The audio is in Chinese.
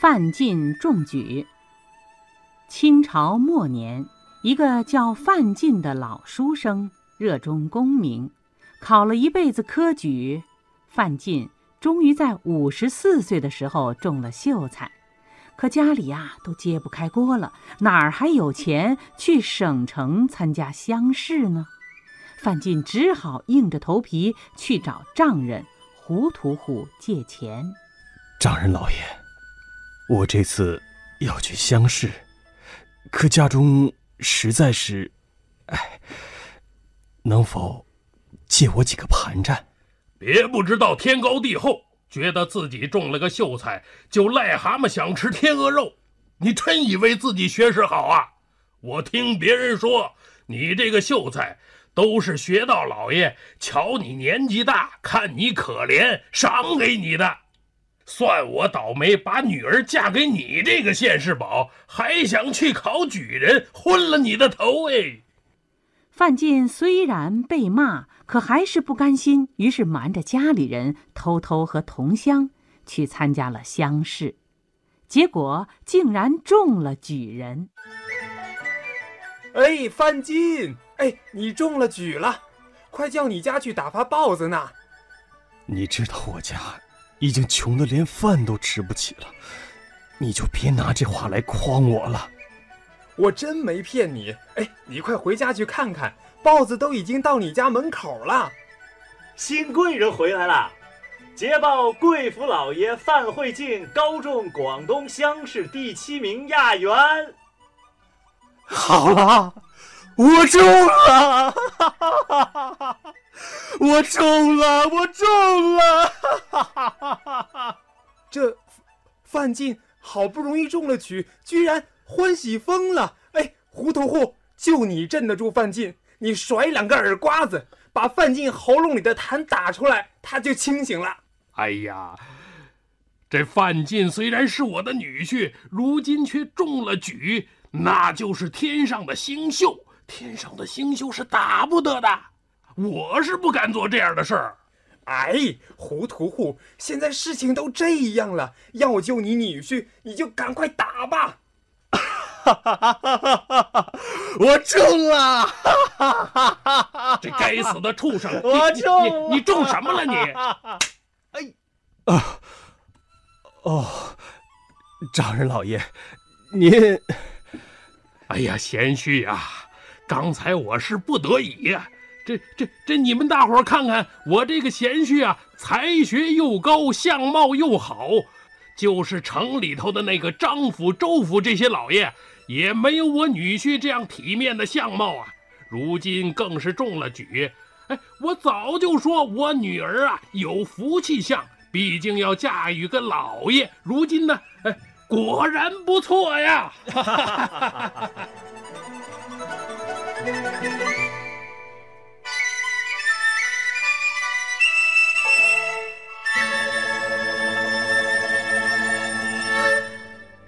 范进中举。清朝末年，一个叫范进的老书生热衷功名，考了一辈子科举。范进终于在五十四岁的时候中了秀才，可家里呀都揭不开锅了，哪儿还有钱去省城参加乡试呢？范进只好硬着头皮去找丈人胡屠户借钱。丈人老爷，我这次要去乡试，可家中实在是……哎，能否借我几个盘缠？别不知道天高地厚，觉得自己中了个秀才就癞蛤蟆想吃天鹅肉，你真以为自己学识好啊？我听别人说，你这个秀才。都是学道老爷瞧你年纪大，看你可怜，赏给你的。算我倒霉，把女儿嫁给你这个现世宝，还想去考举人，昏了你的头哎！范进虽然被骂，可还是不甘心，于是瞒着家里人，偷偷和同乡去参加了乡试，结果竟然中了举人。哎，范进。哎，你中了举了，快叫你家去打发豹子呢。你知道我家已经穷得连饭都吃不起了，你就别拿这话来诓我了。我真没骗你。哎，你快回家去看看，豹子都已经到你家门口了。新贵人回来了，捷报贵府老爷范慧静高中广东乡试第七名亚元。好了。我中了，我中了，我中了！这范进好不容易中了举，居然欢喜疯了！哎，糊涂户，就你镇得住范进？你甩两个耳刮子，把范进喉咙里的痰打出来，他就清醒了。哎呀，这范进虽然是我的女婿，如今却中了举，那就是天上的星宿。天上的星宿是打不得的，我是不敢做这样的事儿。哎，糊涂户，现在事情都这样了，要救你女婿，你就赶快打吧。我中了！这该死的畜生！我中你你中什么了你？哎啊哦，丈人老爷，您……哎呀，贤婿呀！刚才我是不得已呀，这这这，你们大伙看看我这个贤婿啊，才学又高，相貌又好，就是城里头的那个张府、周府这些老爷，也没有我女婿这样体面的相貌啊。如今更是中了举，哎，我早就说我女儿啊有福气相，毕竟要嫁与个老爷。如今呢，哎，果然不错呀。Thank you.